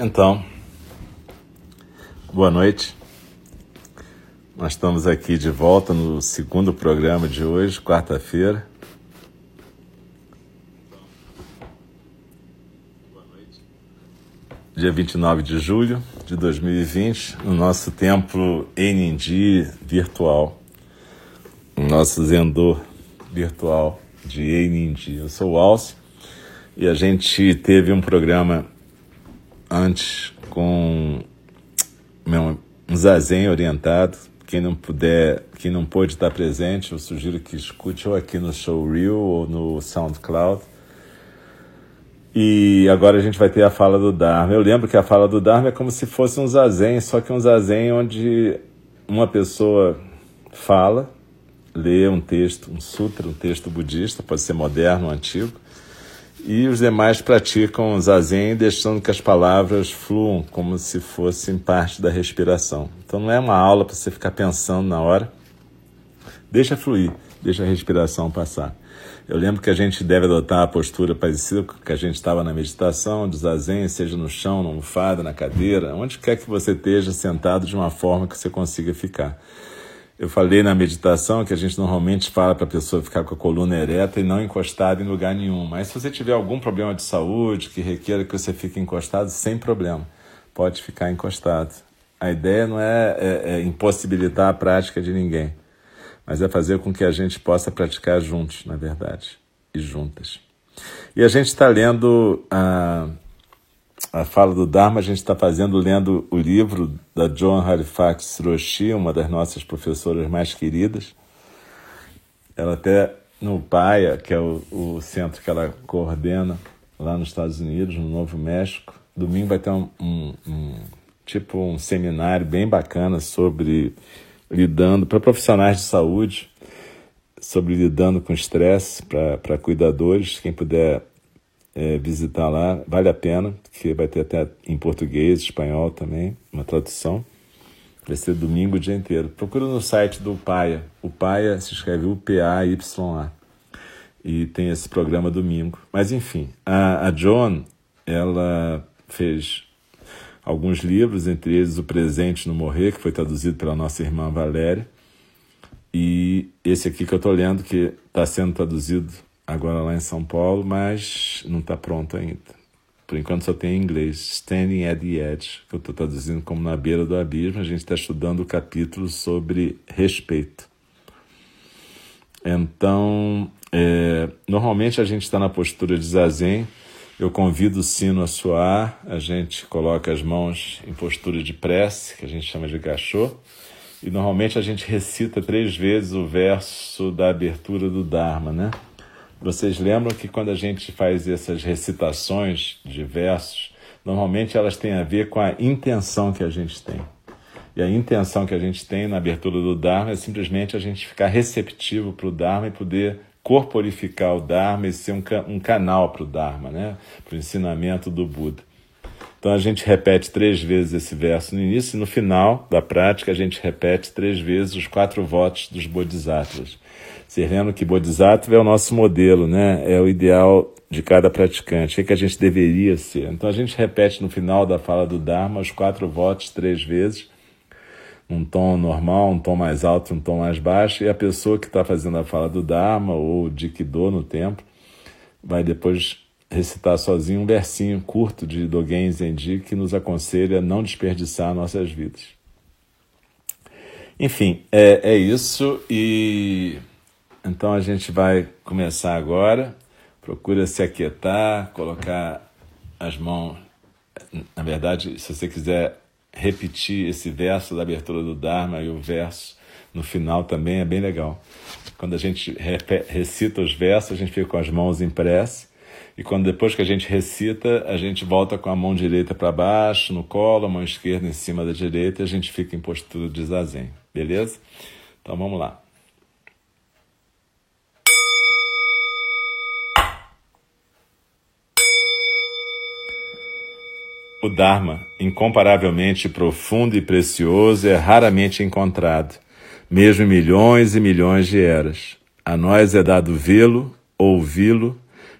Então, boa noite. Nós estamos aqui de volta no segundo programa de hoje, quarta-feira. Dia 29 de julho de 2020, no nosso templo Enindi virtual, o nosso Zendô virtual de Enindi. Eu sou o Alce e a gente teve um programa antes com um zazen orientado quem não puder, quem não pôde estar presente, eu sugiro que escute ou aqui no Showreel ou no SoundCloud. E agora a gente vai ter a fala do Dharma. Eu lembro que a fala do Dharma é como se fosse um zazen, só que um zazen onde uma pessoa fala, lê um texto, um sutra, um texto budista, pode ser moderno ou antigo, e os demais praticam zazen, deixando que as palavras fluam como se fossem parte da respiração. Então não é uma aula para você ficar pensando na hora. Deixa fluir, deixa a respiração passar. Eu lembro que a gente deve adotar a postura parecida com que a gente estava na meditação, de zazen, seja no chão, na almofada, na cadeira, onde quer que você esteja sentado de uma forma que você consiga ficar. Eu falei na meditação que a gente normalmente fala para a pessoa ficar com a coluna ereta e não encostada em lugar nenhum. Mas se você tiver algum problema de saúde que requer que você fique encostado, sem problema, pode ficar encostado. A ideia não é, é, é impossibilitar a prática de ninguém, mas é fazer com que a gente possa praticar juntos, na verdade, e juntas. E a gente está lendo a a fala do Dharma a gente está fazendo lendo o livro da John Halifax Roshi, uma das nossas professoras mais queridas. Ela até no PAIA, que é o, o centro que ela coordena lá nos Estados Unidos, no Novo México. Domingo vai ter um, um, um tipo um seminário bem bacana sobre lidando para profissionais de saúde, sobre lidando com estresse para cuidadores. Quem puder é, visitar lá, vale a pena, que vai ter até em português, espanhol também, uma tradução. Vai ser domingo o dia inteiro. Procura no site do Paia. O Paia se escreve U-P-A-Y-A. E tem esse programa domingo. Mas enfim, a, a John, ela fez alguns livros, entre eles O Presente no Morrer, que foi traduzido pela nossa irmã Valéria. E esse aqui que eu estou lendo, que está sendo traduzido agora lá em São Paulo, mas não está pronto ainda. Por enquanto só tem em inglês, Standing at the Edge, que eu estou traduzindo como Na Beira do Abismo. A gente está estudando o capítulo sobre respeito. Então, é, normalmente a gente está na postura de zazen. Eu convido o sino a soar, a gente coloca as mãos em postura de prece, que a gente chama de gachô, e normalmente a gente recita três vezes o verso da abertura do Dharma, né? Vocês lembram que quando a gente faz essas recitações de versos, normalmente elas têm a ver com a intenção que a gente tem. E a intenção que a gente tem na abertura do Dharma é simplesmente a gente ficar receptivo para o Dharma e poder corporificar o Dharma e ser um, um canal para o Dharma, né? para o ensinamento do Buda. Então a gente repete três vezes esse verso no início e no final da prática a gente repete três vezes os quatro votos dos Bodhisattvas. Vocês lembram que Bodhisattva é o nosso modelo, né? É o ideal de cada praticante, o que, é que a gente deveria ser. Então a gente repete no final da fala do Dharma os quatro votos três vezes, um tom normal, um tom mais alto, um tom mais baixo, e a pessoa que está fazendo a fala do Dharma ou de Kido no templo vai depois recitar sozinho um versinho curto de Dogen Zenji que nos aconselha a não desperdiçar nossas vidas. Enfim, é, é isso e então a gente vai começar agora. Procura se aquietar, colocar as mãos. Na verdade, se você quiser repetir esse verso da abertura do Dharma e o verso no final também é bem legal. Quando a gente recita os versos, a gente fica com as mãos em prece. E quando depois que a gente recita, a gente volta com a mão direita para baixo, no colo, a mão esquerda em cima da direita, e a gente fica em postura de zazen. Beleza? Então vamos lá. O Dharma, incomparavelmente profundo e precioso, é raramente encontrado, mesmo em milhões e milhões de eras. A nós é dado vê-lo, ouvi-lo,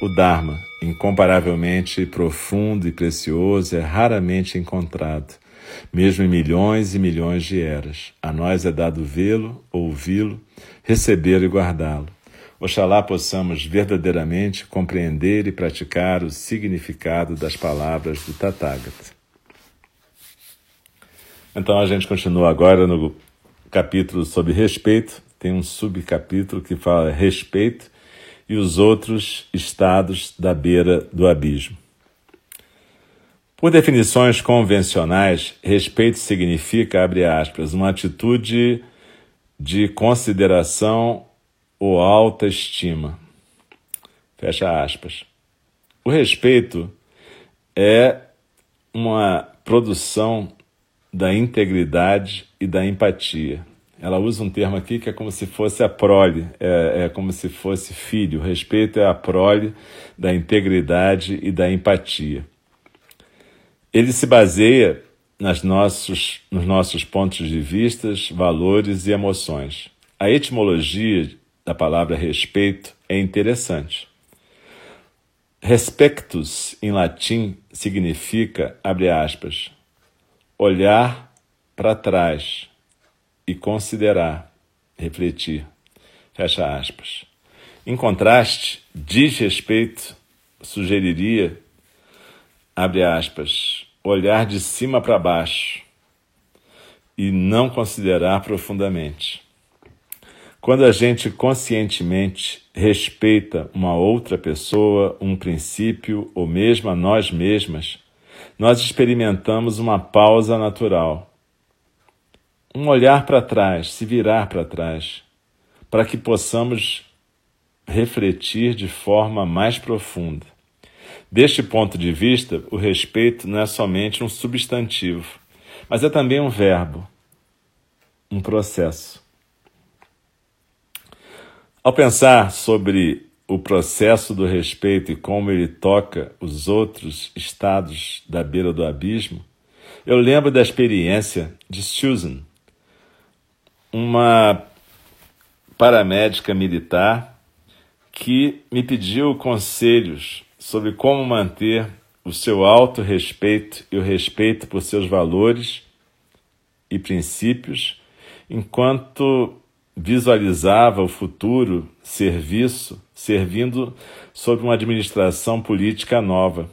O Dharma, incomparavelmente profundo e precioso, é raramente encontrado, mesmo em milhões e milhões de eras. A nós é dado vê-lo, ouvi-lo, recebê-lo e guardá-lo. Oxalá possamos verdadeiramente compreender e praticar o significado das palavras do Tathagata. Então a gente continua agora no capítulo sobre respeito, tem um subcapítulo que fala respeito e os outros estados da beira do abismo. Por definições convencionais, respeito significa, abre aspas, uma atitude de consideração ou alta estima. Fecha aspas. O respeito é uma produção da integridade e da empatia. Ela usa um termo aqui que é como se fosse a prole, é, é como se fosse filho. O respeito é a prole da integridade e da empatia. Ele se baseia nas nossos, nos nossos pontos de vista, valores e emoções. A etimologia da palavra respeito é interessante. Respectus, em latim, significa, abre aspas, olhar para trás e considerar, refletir. Fecha aspas. Em contraste, desrespeito sugeriria, abre aspas, olhar de cima para baixo e não considerar profundamente. Quando a gente conscientemente respeita uma outra pessoa, um princípio ou mesmo a nós mesmas, nós experimentamos uma pausa natural. Um olhar para trás, se virar para trás, para que possamos refletir de forma mais profunda. Deste ponto de vista, o respeito não é somente um substantivo, mas é também um verbo, um processo. Ao pensar sobre o processo do respeito e como ele toca os outros estados da beira do abismo, eu lembro da experiência de Susan, uma paramédica militar que me pediu conselhos sobre como manter o seu alto respeito e o respeito por seus valores e princípios enquanto visualizava o futuro serviço servindo sob uma administração política nova,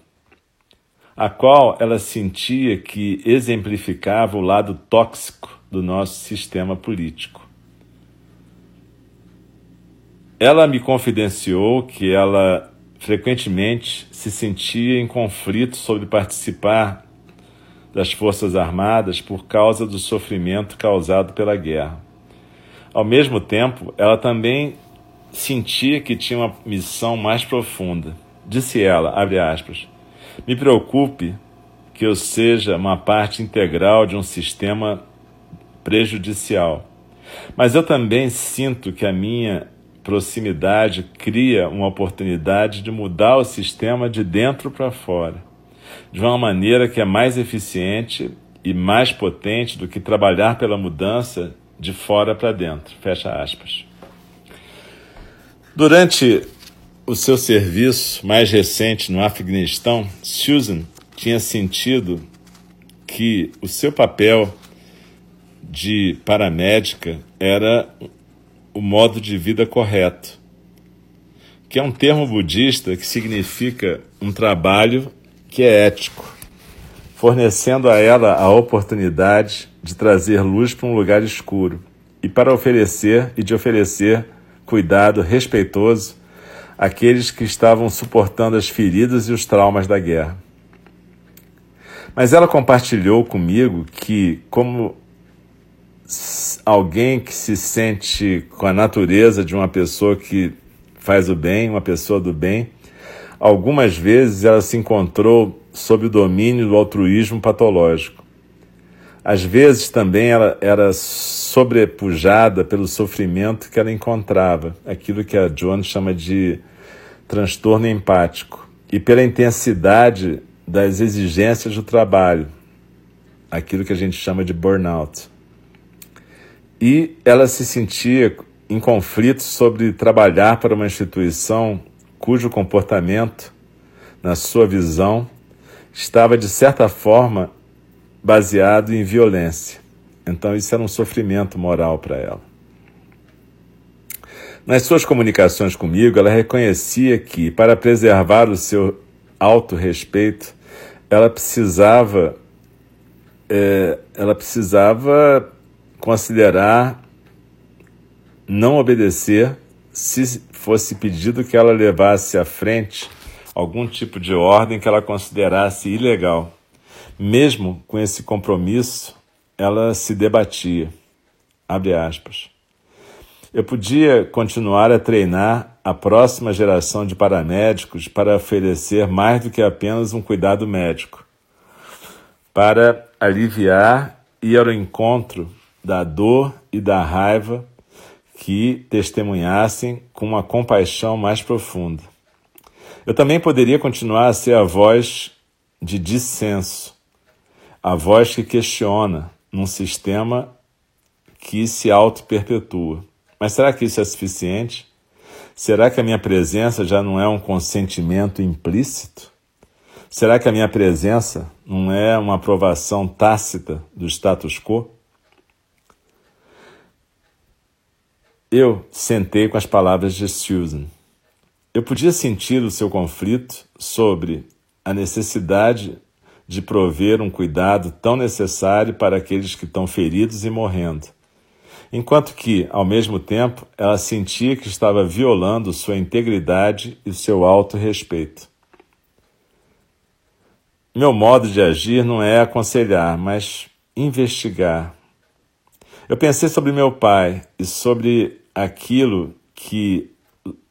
a qual ela sentia que exemplificava o lado tóxico do nosso sistema político. Ela me confidenciou que ela frequentemente se sentia em conflito sobre participar das Forças Armadas por causa do sofrimento causado pela guerra. Ao mesmo tempo, ela também sentia que tinha uma missão mais profunda. Disse ela, abre aspas, me preocupe que eu seja uma parte integral de um sistema prejudicial. Mas eu também sinto que a minha proximidade cria uma oportunidade de mudar o sistema de dentro para fora, de uma maneira que é mais eficiente e mais potente do que trabalhar pela mudança de fora para dentro. Fecha aspas. Durante o seu serviço mais recente no Afeganistão, Susan tinha sentido que o seu papel de paramédica era o modo de vida correto, que é um termo budista que significa um trabalho que é ético, fornecendo a ela a oportunidade de trazer luz para um lugar escuro e para oferecer e de oferecer cuidado respeitoso àqueles que estavam suportando as feridas e os traumas da guerra. Mas ela compartilhou comigo que, como alguém que se sente com a natureza de uma pessoa que faz o bem, uma pessoa do bem, algumas vezes ela se encontrou sob o domínio do altruísmo patológico. Às vezes também ela era sobrepujada pelo sofrimento que ela encontrava, aquilo que a Joan chama de transtorno empático, e pela intensidade das exigências do trabalho, aquilo que a gente chama de burnout. E ela se sentia em conflito sobre trabalhar para uma instituição cujo comportamento, na sua visão, estava de certa forma baseado em violência. Então isso era um sofrimento moral para ela. Nas suas comunicações comigo, ela reconhecia que, para preservar o seu autorrespeito, ela precisava, é, ela precisava considerar não obedecer se fosse pedido que ela levasse à frente algum tipo de ordem que ela considerasse ilegal. Mesmo com esse compromisso, ela se debatia. Abre aspas. Eu podia continuar a treinar a próxima geração de paramédicos para oferecer mais do que apenas um cuidado médico, para aliviar e ir ao encontro da dor e da raiva que testemunhassem com uma compaixão mais profunda. Eu também poderia continuar a ser a voz de dissenso, a voz que questiona num sistema que se auto-perpetua. Mas será que isso é suficiente? Será que a minha presença já não é um consentimento implícito? Será que a minha presença não é uma aprovação tácita do status quo? Eu sentei com as palavras de Susan. Eu podia sentir o seu conflito sobre a necessidade de prover um cuidado tão necessário para aqueles que estão feridos e morrendo. Enquanto que, ao mesmo tempo, ela sentia que estava violando sua integridade e seu auto-respeito. Meu modo de agir não é aconselhar, mas investigar. Eu pensei sobre meu pai e sobre aquilo que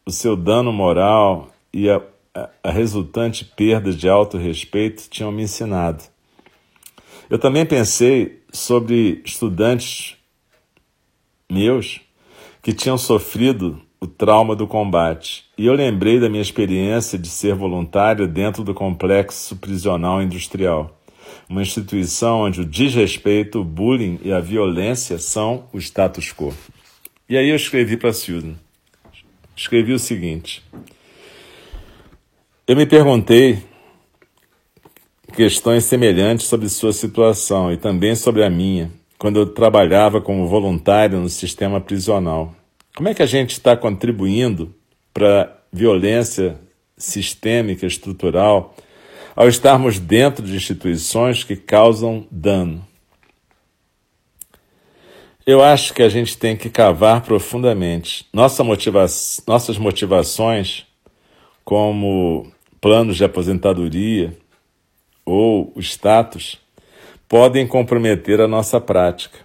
o seu dano moral e a a resultante perda de autorrespeito tinham me ensinado. Eu também pensei sobre estudantes meus que tinham sofrido o trauma do combate. E eu lembrei da minha experiência de ser voluntário dentro do complexo prisional industrial, uma instituição onde o desrespeito, o bullying e a violência são o status quo. E aí eu escrevi para Susan. Escrevi o seguinte: eu me perguntei questões semelhantes sobre sua situação e também sobre a minha, quando eu trabalhava como voluntário no sistema prisional. Como é que a gente está contribuindo para violência sistêmica, estrutural, ao estarmos dentro de instituições que causam dano? Eu acho que a gente tem que cavar profundamente. Nossa motiva nossas motivações como planos de aposentadoria ou status podem comprometer a nossa prática.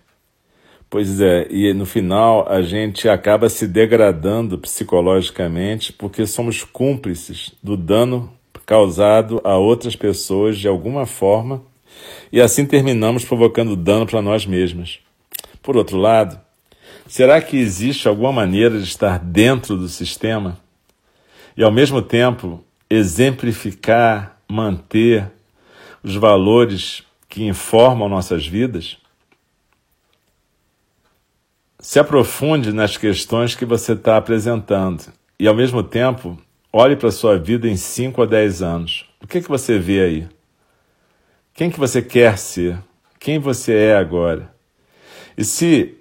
Pois é, e no final a gente acaba se degradando psicologicamente porque somos cúmplices do dano causado a outras pessoas de alguma forma e assim terminamos provocando dano para nós mesmos. Por outro lado, será que existe alguma maneira de estar dentro do sistema e ao mesmo tempo exemplificar, manter os valores que informam nossas vidas? Se aprofunde nas questões que você está apresentando e, ao mesmo tempo, olhe para a sua vida em 5 a 10 anos. O que, que você vê aí? Quem que você quer ser? Quem você é agora? E se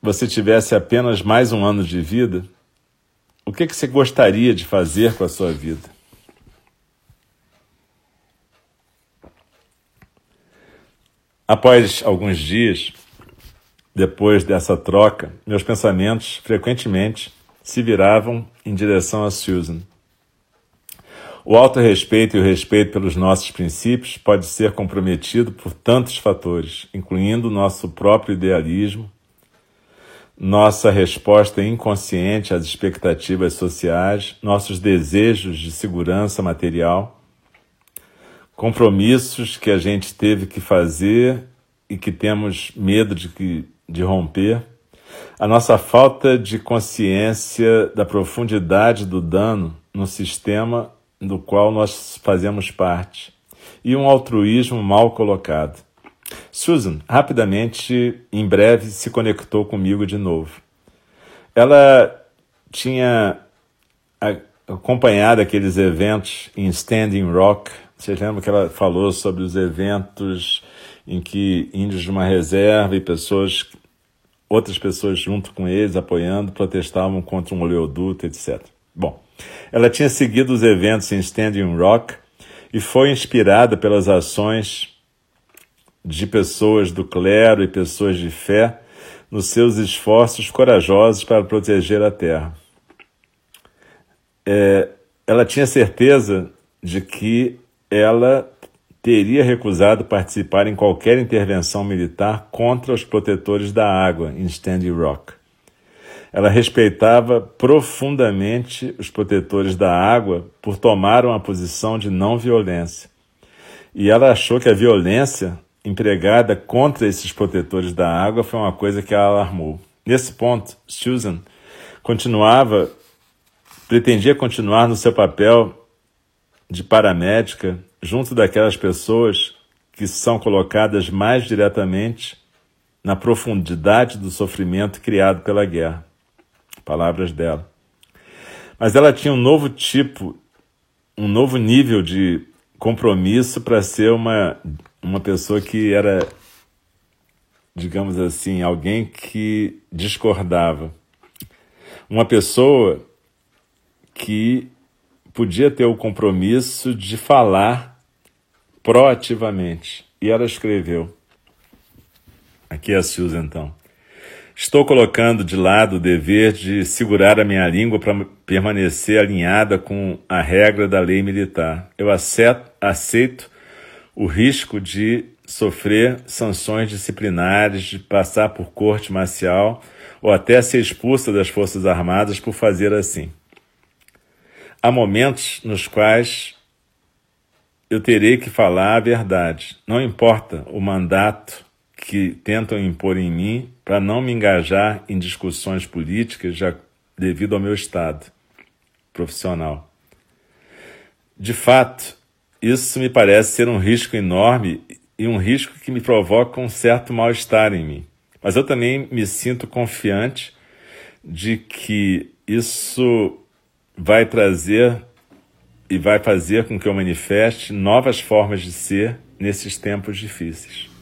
você tivesse apenas mais um ano de vida, o que, que você gostaria de fazer com a sua vida? Após alguns dias, depois dessa troca, meus pensamentos frequentemente se viravam em direção a Susan. O auto-respeito e o respeito pelos nossos princípios pode ser comprometido por tantos fatores, incluindo nosso próprio idealismo, nossa resposta inconsciente às expectativas sociais, nossos desejos de segurança material, compromissos que a gente teve que fazer e que temos medo de, que, de romper, a nossa falta de consciência da profundidade do dano no sistema do qual nós fazemos parte e um altruísmo mal colocado. Susan, rapidamente, em breve, se conectou comigo de novo. Ela tinha acompanhado aqueles eventos em Standing Rock. Vocês lembram que ela falou sobre os eventos em que índios de uma reserva e pessoas, outras pessoas junto com eles, apoiando, protestavam contra um oleoduto, etc. Bom, ela tinha seguido os eventos em Standing Rock e foi inspirada pelas ações de pessoas do clero e pessoas de fé nos seus esforços corajosos para proteger a terra. É, ela tinha certeza de que ela teria recusado participar em qualquer intervenção militar contra os protetores da água em Standing Rock. Ela respeitava profundamente os protetores da água por tomar uma posição de não violência. E ela achou que a violência empregada contra esses protetores da água foi uma coisa que a alarmou. Nesse ponto, Susan continuava, pretendia continuar no seu papel de paramédica junto daquelas pessoas que são colocadas mais diretamente na profundidade do sofrimento criado pela guerra. Palavras dela. Mas ela tinha um novo tipo, um novo nível de compromisso para ser uma uma pessoa que era, digamos assim, alguém que discordava. Uma pessoa que podia ter o compromisso de falar proativamente. E ela escreveu. Aqui é a Susan, então. Estou colocando de lado o dever de segurar a minha língua para permanecer alinhada com a regra da lei militar. Eu aceito, aceito o risco de sofrer sanções disciplinares, de passar por corte marcial ou até ser expulsa das Forças Armadas por fazer assim. Há momentos nos quais eu terei que falar a verdade, não importa o mandato que tentam impor em mim para não me engajar em discussões políticas já devido ao meu estado profissional. De fato, isso me parece ser um risco enorme e um risco que me provoca um certo mal-estar em mim. Mas eu também me sinto confiante de que isso vai trazer e vai fazer com que eu manifeste novas formas de ser nesses tempos difíceis.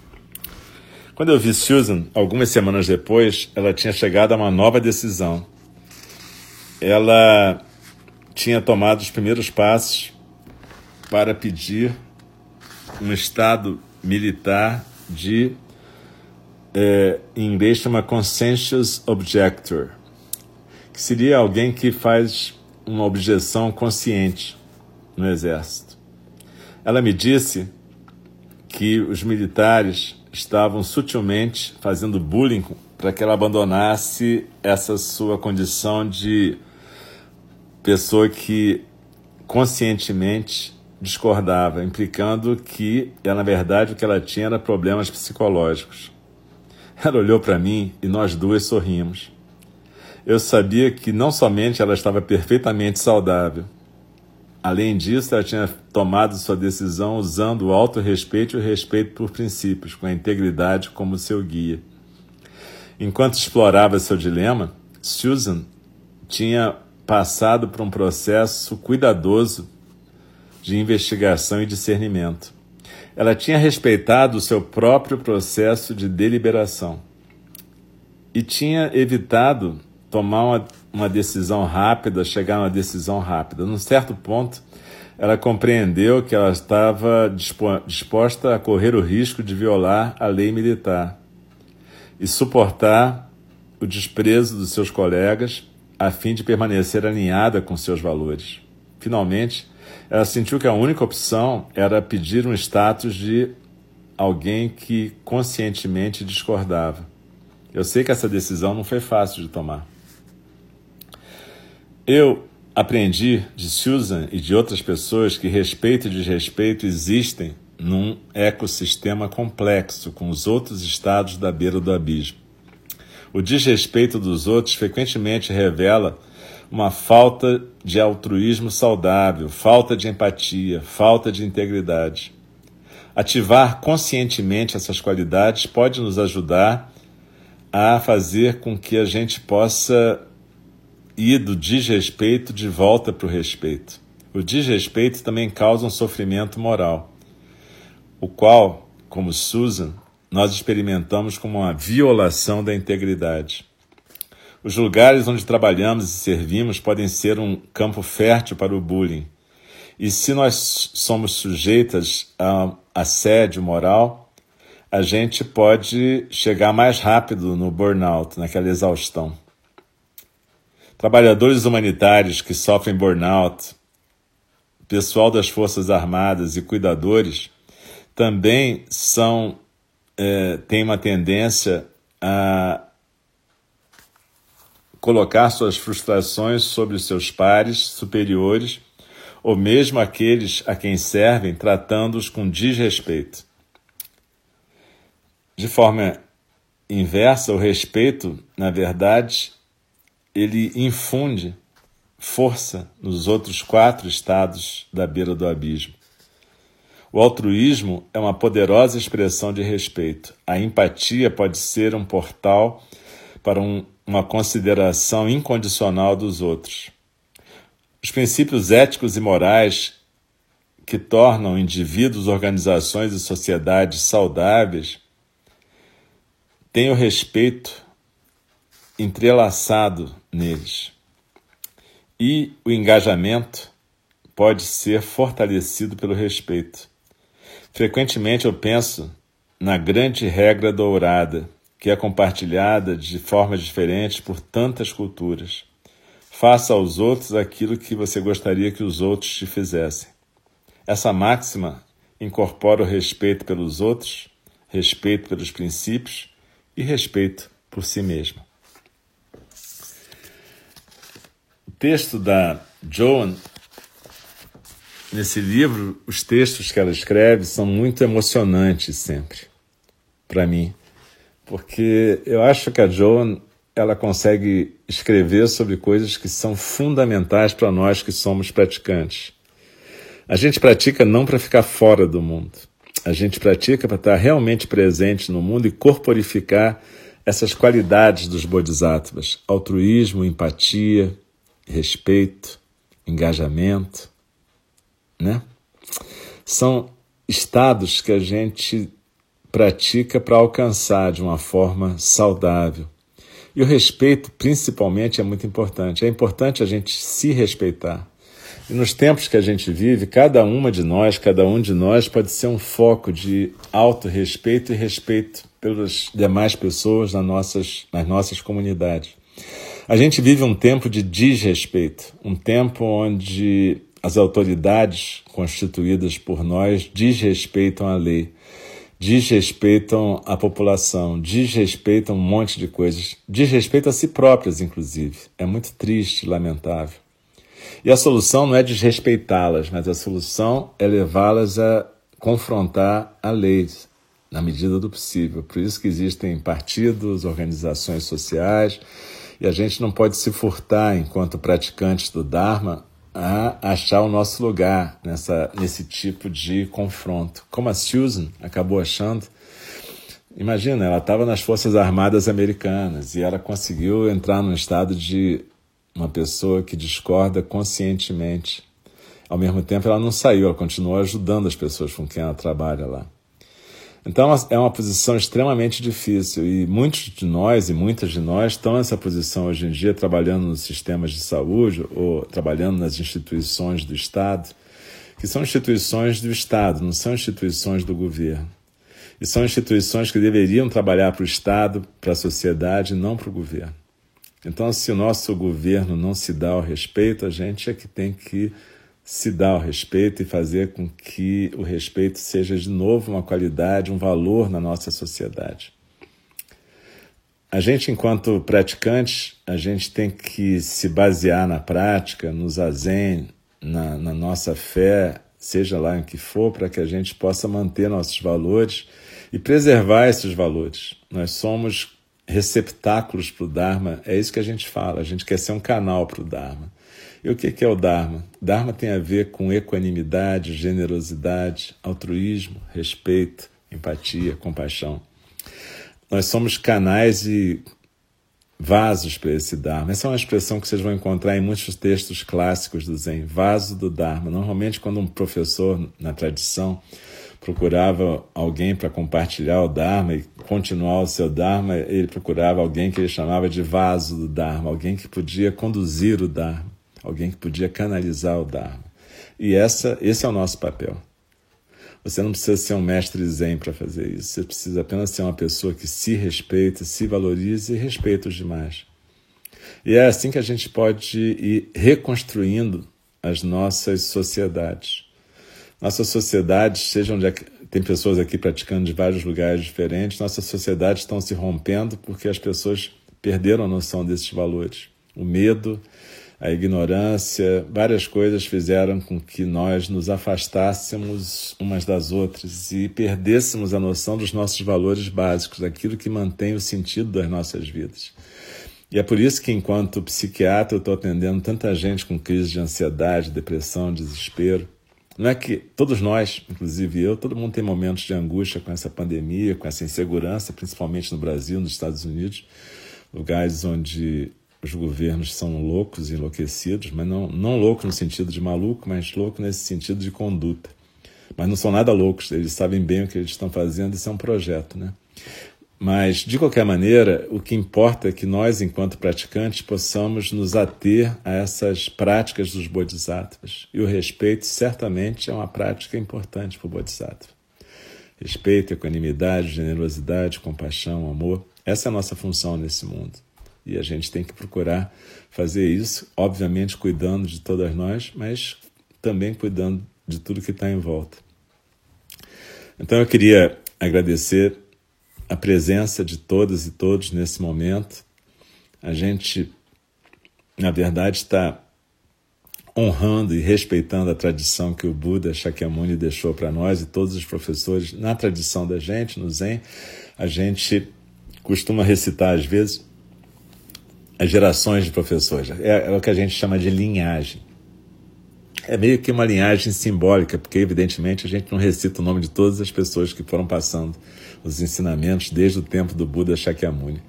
Quando eu vi Susan, algumas semanas depois, ela tinha chegado a uma nova decisão. Ela tinha tomado os primeiros passos para pedir um Estado militar de, é, em inglês chama Consensus Objector, que seria alguém que faz uma objeção consciente no Exército. Ela me disse que os militares estavam sutilmente fazendo bullying para que ela abandonasse essa sua condição de pessoa que conscientemente discordava, implicando que, na verdade, o que ela tinha era problemas psicológicos. Ela olhou para mim e nós duas sorrimos. Eu sabia que não somente ela estava perfeitamente saudável, além disso, ela tinha tomado sua decisão usando o auto-respeito e o respeito por princípios, com a integridade como seu guia. Enquanto explorava seu dilema, Susan tinha passado por um processo cuidadoso de investigação e discernimento. Ela tinha respeitado o seu próprio processo de deliberação e tinha evitado tomar uma, uma decisão rápida, chegar a uma decisão rápida. Num certo ponto, ela compreendeu que ela estava disposta a correr o risco de violar a lei militar e suportar o desprezo dos seus colegas a fim de permanecer alinhada com seus valores. Finalmente, ela sentiu que a única opção era pedir um status de alguém que conscientemente discordava. Eu sei que essa decisão não foi fácil de tomar. Eu aprendi de Susan e de outras pessoas que respeito e desrespeito existem num ecossistema complexo com os outros estados da beira do abismo. O desrespeito dos outros frequentemente revela uma falta de altruísmo saudável, falta de empatia, falta de integridade. Ativar conscientemente essas qualidades pode nos ajudar a fazer com que a gente possa ir do desrespeito de volta para o respeito. O desrespeito também causa um sofrimento moral, o qual, como Susan, nós experimentamos como uma violação da integridade. Os lugares onde trabalhamos e servimos podem ser um campo fértil para o bullying. E se nós somos sujeitas a assédio moral, a gente pode chegar mais rápido no burnout, naquela exaustão. Trabalhadores humanitários que sofrem burnout, pessoal das Forças Armadas e cuidadores também são é, têm uma tendência a colocar suas frustrações sobre seus pares superiores ou mesmo aqueles a quem servem, tratando-os com desrespeito. De forma inversa, o respeito, na verdade, ele infunde força nos outros quatro estados da beira do abismo. O altruísmo é uma poderosa expressão de respeito. A empatia pode ser um portal para um, uma consideração incondicional dos outros. Os princípios éticos e morais que tornam indivíduos, organizações e sociedades saudáveis têm o respeito entrelaçado neles. E o engajamento pode ser fortalecido pelo respeito. Frequentemente eu penso na grande regra dourada, que é compartilhada de formas diferentes por tantas culturas. Faça aos outros aquilo que você gostaria que os outros te fizessem. Essa máxima incorpora o respeito pelos outros, respeito pelos princípios e respeito por si mesmo. O texto da Joan Nesse livro, os textos que ela escreve são muito emocionantes sempre, para mim, porque eu acho que a Joan ela consegue escrever sobre coisas que são fundamentais para nós que somos praticantes. A gente pratica não para ficar fora do mundo. A gente pratica para estar realmente presente no mundo e corporificar essas qualidades dos bodhisattvas: altruísmo, empatia, respeito, engajamento né? São estados que a gente pratica para alcançar de uma forma saudável. E o respeito, principalmente, é muito importante. É importante a gente se respeitar. E nos tempos que a gente vive, cada uma de nós, cada um de nós pode ser um foco de auto-respeito e respeito pelas demais pessoas nas nossas, nas nossas comunidades. A gente vive um tempo de desrespeito, um tempo onde as autoridades constituídas por nós desrespeitam a lei, desrespeitam a população, desrespeitam um monte de coisas, desrespeitam a si próprias, inclusive. É muito triste, lamentável. E a solução não é desrespeitá-las, mas a solução é levá-las a confrontar a lei na medida do possível. Por isso que existem partidos, organizações sociais, e a gente não pode se furtar, enquanto praticantes do Dharma, a achar o nosso lugar nessa, nesse tipo de confronto. Como a Susan acabou achando. Imagina, ela estava nas Forças Armadas Americanas e ela conseguiu entrar num estado de uma pessoa que discorda conscientemente. Ao mesmo tempo, ela não saiu, ela continuou ajudando as pessoas com quem ela trabalha lá. Então é uma posição extremamente difícil e muitos de nós e muitas de nós estão nessa posição hoje em dia, trabalhando nos sistemas de saúde ou trabalhando nas instituições do Estado, que são instituições do Estado, não são instituições do governo. E são instituições que deveriam trabalhar para o Estado, para a sociedade, não para o governo. Então, se o nosso governo não se dá ao respeito, a gente é que tem que se dar ao respeito e fazer com que o respeito seja de novo uma qualidade, um valor na nossa sociedade. a gente, enquanto praticantes, a gente tem que se basear na prática, no zazen, na, na nossa fé, seja lá em que for, para que a gente possa manter nossos valores e preservar esses valores. Nós somos receptáculos para o Dharma, é isso que a gente fala, a gente quer ser um canal para o Dharma. E o que é o Dharma? Dharma tem a ver com equanimidade, generosidade, altruísmo, respeito, empatia, compaixão. Nós somos canais e vasos para esse Dharma. Essa é uma expressão que vocês vão encontrar em muitos textos clássicos do Zen, vaso do Dharma. Normalmente, quando um professor na tradição procurava alguém para compartilhar o Dharma e continuar o seu Dharma, ele procurava alguém que ele chamava de vaso do Dharma, alguém que podia conduzir o Dharma, alguém que podia canalizar o Dharma. E essa, esse é o nosso papel. Você não precisa ser um mestre zen para fazer isso. Você precisa apenas ser uma pessoa que se respeita, se valoriza e respeita os demais. E é assim que a gente pode ir reconstruindo as nossas sociedades. Nossas sociedades, seja onde é que tem pessoas aqui praticando de vários lugares diferentes, nossas sociedades estão se rompendo porque as pessoas perderam a noção desses valores. O medo, a ignorância, várias coisas fizeram com que nós nos afastássemos umas das outras e perdêssemos a noção dos nossos valores básicos, daquilo que mantém o sentido das nossas vidas. E é por isso que, enquanto psiquiatra, eu estou atendendo tanta gente com crise de ansiedade, depressão, desespero. Não é que todos nós, inclusive eu, todo mundo tem momentos de angústia com essa pandemia, com essa insegurança, principalmente no Brasil, nos Estados Unidos, lugares onde os governos são loucos, enlouquecidos, mas não, não louco no sentido de maluco, mas louco nesse sentido de conduta. Mas não são nada loucos, eles sabem bem o que eles estão fazendo, isso é um projeto, né? Mas, de qualquer maneira, o que importa é que nós, enquanto praticantes, possamos nos ater a essas práticas dos bodhisattvas. E o respeito, certamente, é uma prática importante para o bodhisattva. Respeito, equanimidade, generosidade, compaixão, amor. Essa é a nossa função nesse mundo. E a gente tem que procurar fazer isso, obviamente cuidando de todas nós, mas também cuidando de tudo que está em volta. Então eu queria agradecer a presença de todas e todos nesse momento. A gente, na verdade, está honrando e respeitando a tradição que o Buda Shakyamuni deixou para nós e todos os professores na tradição da gente, no Zen. A gente costuma recitar, às vezes, as gerações de professores. É, é o que a gente chama de linhagem. É meio que uma linhagem simbólica, porque, evidentemente, a gente não recita o nome de todas as pessoas que foram passando os ensinamentos desde o tempo do Buda Shakyamuni.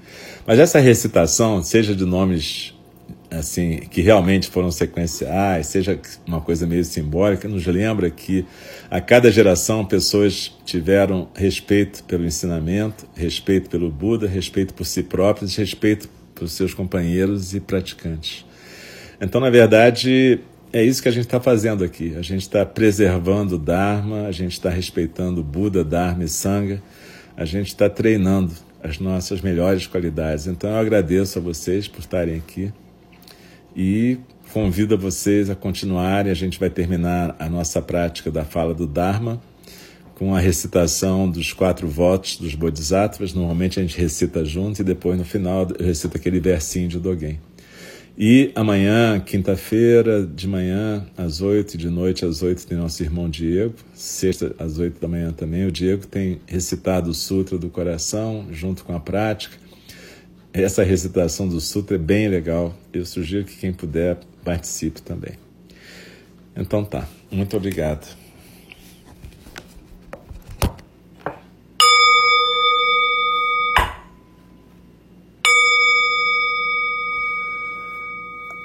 Mas essa recitação, seja de nomes assim que realmente foram sequenciais, seja uma coisa meio simbólica, nos lembra que a cada geração pessoas tiveram respeito pelo ensinamento, respeito pelo Buda, respeito por si próprios, respeito por seus companheiros e praticantes. Então, na verdade, é isso que a gente está fazendo aqui. A gente está preservando o Dharma, a gente está respeitando Buda, Dharma e Sangha a gente está treinando as nossas melhores qualidades. Então eu agradeço a vocês por estarem aqui e convido vocês a continuarem. A gente vai terminar a nossa prática da fala do Dharma com a recitação dos quatro votos dos Bodhisattvas. Normalmente a gente recita junto e depois no final eu recito aquele versinho de Dogen. E amanhã, quinta-feira, de manhã, às oito, de noite às oito, tem nosso irmão Diego. Sexta, às oito da manhã também. O Diego tem recitado o Sutra do Coração, junto com a prática. Essa recitação do Sutra é bem legal. Eu sugiro que quem puder participe também. Então tá. Muito obrigado.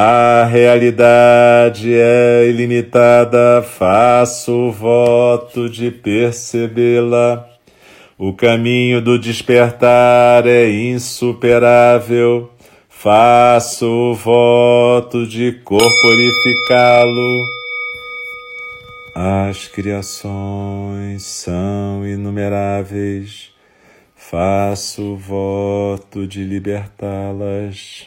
A realidade é ilimitada, faço voto de percebê-la. O caminho do despertar é insuperável, faço voto de corporificá-lo. As criações são inumeráveis, faço voto de libertá-las.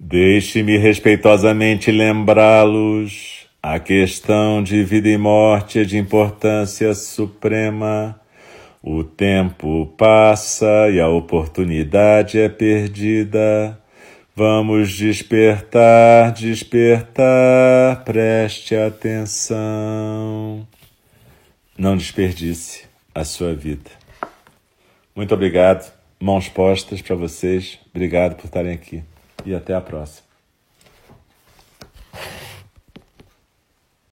Deixe-me respeitosamente lembrá-los a questão de vida e morte é de importância suprema. O tempo passa e a oportunidade é perdida. Vamos despertar, despertar, preste atenção. Não desperdice a sua vida. Muito obrigado. Mãos postas para vocês. Obrigado por estarem aqui e até a próxima.